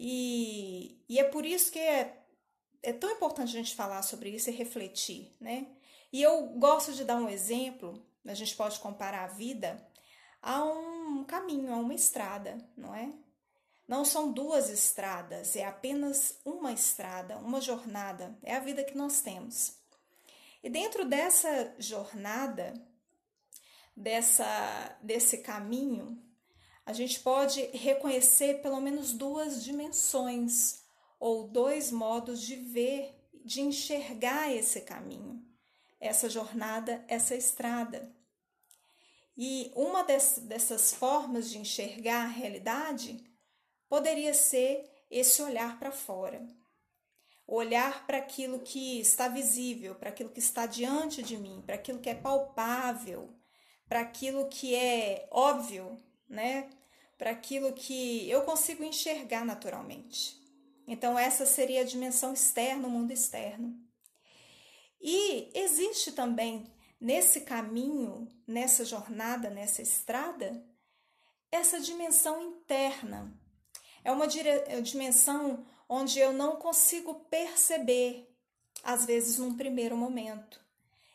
E, e é por isso que é, é tão importante a gente falar sobre isso e refletir, né? E eu gosto de dar um exemplo, a gente pode comparar a vida a um caminho, a uma estrada, não é? Não são duas estradas, é apenas uma estrada, uma jornada, é a vida que nós temos. E dentro dessa jornada, dessa, desse caminho, a gente pode reconhecer pelo menos duas dimensões ou dois modos de ver, de enxergar esse caminho, essa jornada, essa estrada. E uma dessas formas de enxergar a realidade poderia ser esse olhar para fora. Olhar para aquilo que está visível, para aquilo que está diante de mim, para aquilo que é palpável, para aquilo que é óbvio, né? Para aquilo que eu consigo enxergar naturalmente. Então, essa seria a dimensão externa, o mundo externo. E existe também nesse caminho, nessa jornada, nessa estrada, essa dimensão interna, é uma é dimensão onde eu não consigo perceber, às vezes num primeiro momento.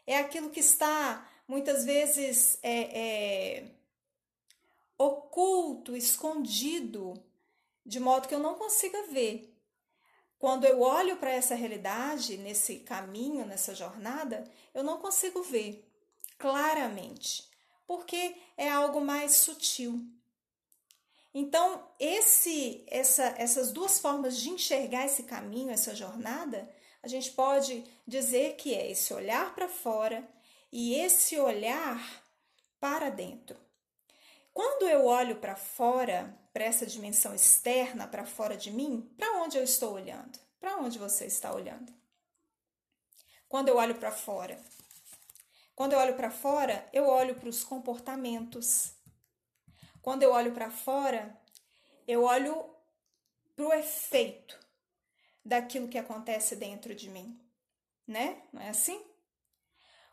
É aquilo que está muitas vezes é, é, oculto, escondido, de modo que eu não consiga ver. Quando eu olho para essa realidade, nesse caminho, nessa jornada, eu não consigo ver claramente, porque é algo mais sutil. Então, esse, essa, essas duas formas de enxergar esse caminho, essa jornada, a gente pode dizer que é esse olhar para fora e esse olhar para dentro. Quando eu olho para fora, para essa dimensão externa, para fora de mim, para onde eu estou olhando? Para onde você está olhando? Quando eu olho para fora. Quando eu olho para fora, eu olho para os comportamentos, quando eu olho para fora, eu olho para o efeito daquilo que acontece dentro de mim, né? Não é assim?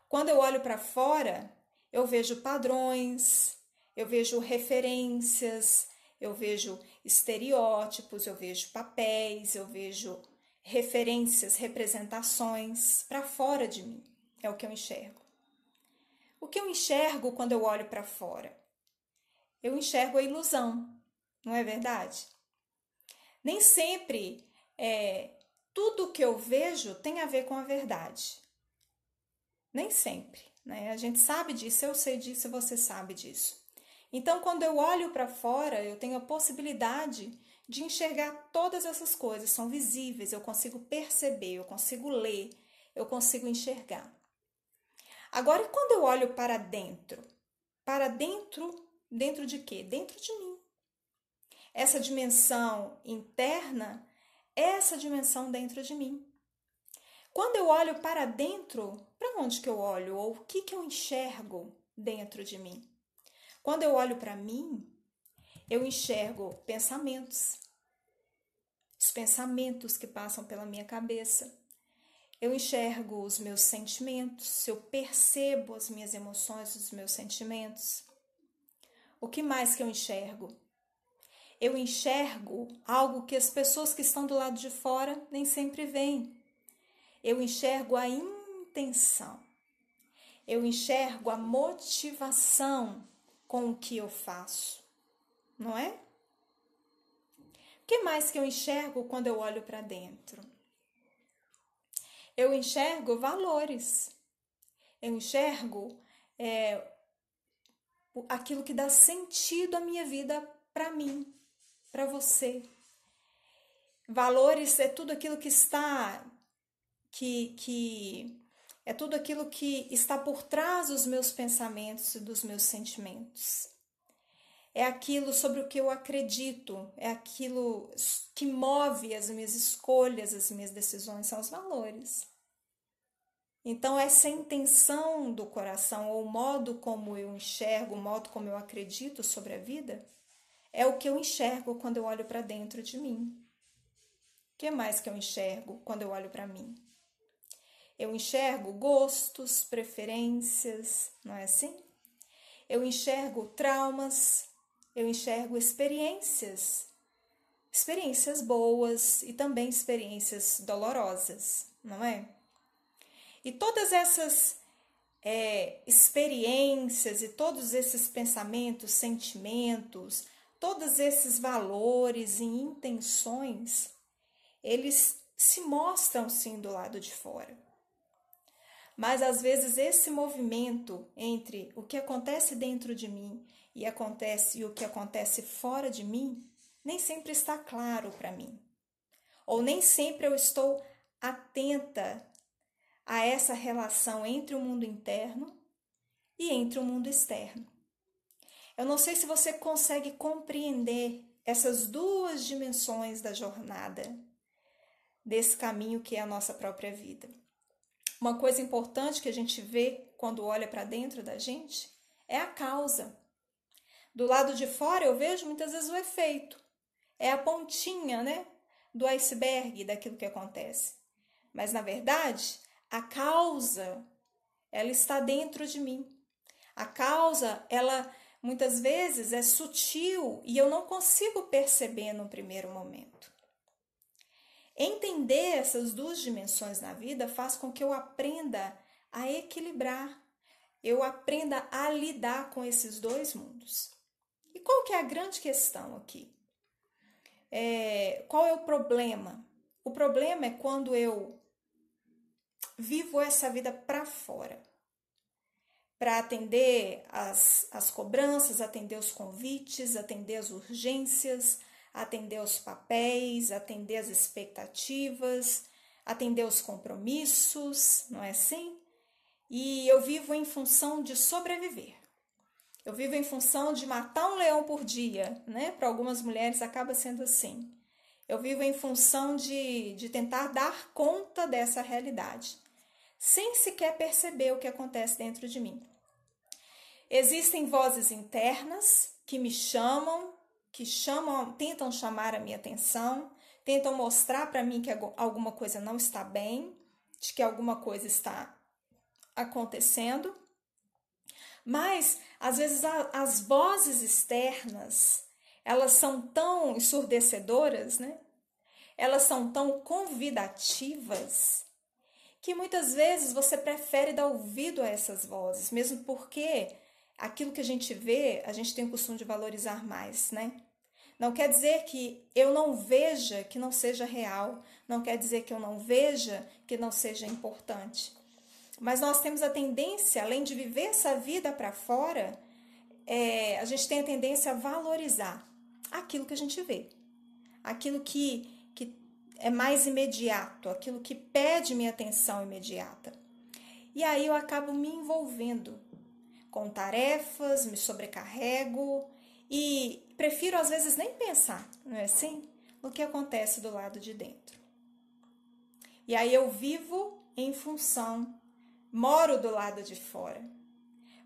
Quando eu olho para fora, eu vejo padrões, eu vejo referências, eu vejo estereótipos, eu vejo papéis, eu vejo referências, representações para fora de mim. É o que eu enxergo. O que eu enxergo quando eu olho para fora? eu enxergo a ilusão, não é verdade? Nem sempre é, tudo que eu vejo tem a ver com a verdade. Nem sempre. Né? A gente sabe disso, eu sei disso, você sabe disso. Então, quando eu olho para fora, eu tenho a possibilidade de enxergar todas essas coisas, são visíveis, eu consigo perceber, eu consigo ler, eu consigo enxergar. Agora, quando eu olho para dentro, para dentro Dentro de quê? Dentro de mim. Essa dimensão interna é essa dimensão dentro de mim. Quando eu olho para dentro, para onde que eu olho? Ou o que que eu enxergo dentro de mim? Quando eu olho para mim, eu enxergo pensamentos. Os pensamentos que passam pela minha cabeça. Eu enxergo os meus sentimentos, eu percebo as minhas emoções, os meus sentimentos. O que mais que eu enxergo? Eu enxergo algo que as pessoas que estão do lado de fora nem sempre veem. Eu enxergo a intenção. Eu enxergo a motivação com o que eu faço. Não é? O que mais que eu enxergo quando eu olho para dentro? Eu enxergo valores. Eu enxergo é, aquilo que dá sentido à minha vida para mim, para você. Valores é tudo aquilo que está que que é tudo aquilo que está por trás dos meus pensamentos e dos meus sentimentos. É aquilo sobre o que eu acredito, é aquilo que move as minhas escolhas, as minhas decisões, são os valores. Então, essa intenção do coração, ou o modo como eu enxergo, o modo como eu acredito sobre a vida, é o que eu enxergo quando eu olho para dentro de mim. O que mais que eu enxergo quando eu olho para mim? Eu enxergo gostos, preferências, não é assim? Eu enxergo traumas, eu enxergo experiências experiências boas e também experiências dolorosas, não é? E todas essas é, experiências e todos esses pensamentos, sentimentos, todos esses valores e intenções, eles se mostram sim do lado de fora. Mas às vezes esse movimento entre o que acontece dentro de mim e acontece e o que acontece fora de mim nem sempre está claro para mim. Ou nem sempre eu estou atenta a essa relação entre o mundo interno e entre o mundo externo. Eu não sei se você consegue compreender essas duas dimensões da jornada, desse caminho que é a nossa própria vida. Uma coisa importante que a gente vê quando olha para dentro da gente é a causa. Do lado de fora eu vejo muitas vezes o efeito, é a pontinha, né, do iceberg daquilo que acontece. Mas na verdade, a causa ela está dentro de mim. A causa, ela muitas vezes é sutil e eu não consigo perceber no primeiro momento. Entender essas duas dimensões na vida faz com que eu aprenda a equilibrar, eu aprenda a lidar com esses dois mundos. E qual que é a grande questão aqui? É, qual é o problema? O problema é quando eu vivo essa vida para fora para atender as, as cobranças, atender os convites, atender as urgências, atender os papéis, atender as expectativas, atender os compromissos, não é assim? E eu vivo em função de sobreviver. Eu vivo em função de matar um leão por dia, né? Para algumas mulheres acaba sendo assim. Eu vivo em função de, de tentar dar conta dessa realidade, sem sequer perceber o que acontece dentro de mim. Existem vozes internas que me chamam, que chamam, tentam chamar a minha atenção, tentam mostrar para mim que alguma coisa não está bem, de que alguma coisa está acontecendo. Mas às vezes as vozes externas, elas são tão ensurdecedoras, né? Elas são tão convidativas que muitas vezes você prefere dar ouvido a essas vozes, mesmo porque aquilo que a gente vê, a gente tem o costume de valorizar mais, né? Não quer dizer que eu não veja que não seja real, não quer dizer que eu não veja que não seja importante. Mas nós temos a tendência, além de viver essa vida para fora, é, a gente tem a tendência a valorizar aquilo que a gente vê, aquilo que, que é mais imediato, aquilo que pede minha atenção imediata. E aí eu acabo me envolvendo com tarefas, me sobrecarrego e prefiro às vezes nem pensar, não é assim? No que acontece do lado de dentro. E aí eu vivo em função, moro do lado de fora.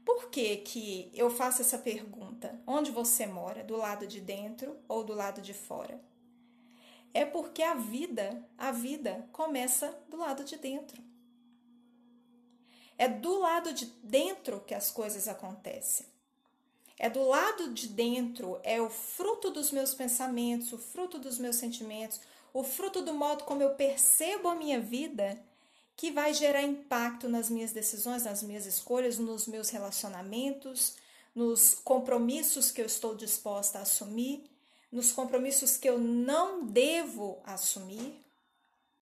Por que, que eu faço essa pergunta? Onde você mora? Do lado de dentro ou do lado de fora? É porque a vida, a vida começa do lado de dentro. É do lado de dentro que as coisas acontecem. É do lado de dentro, é o fruto dos meus pensamentos, o fruto dos meus sentimentos, o fruto do modo como eu percebo a minha vida que vai gerar impacto nas minhas decisões, nas minhas escolhas, nos meus relacionamentos, nos compromissos que eu estou disposta a assumir, nos compromissos que eu não devo assumir,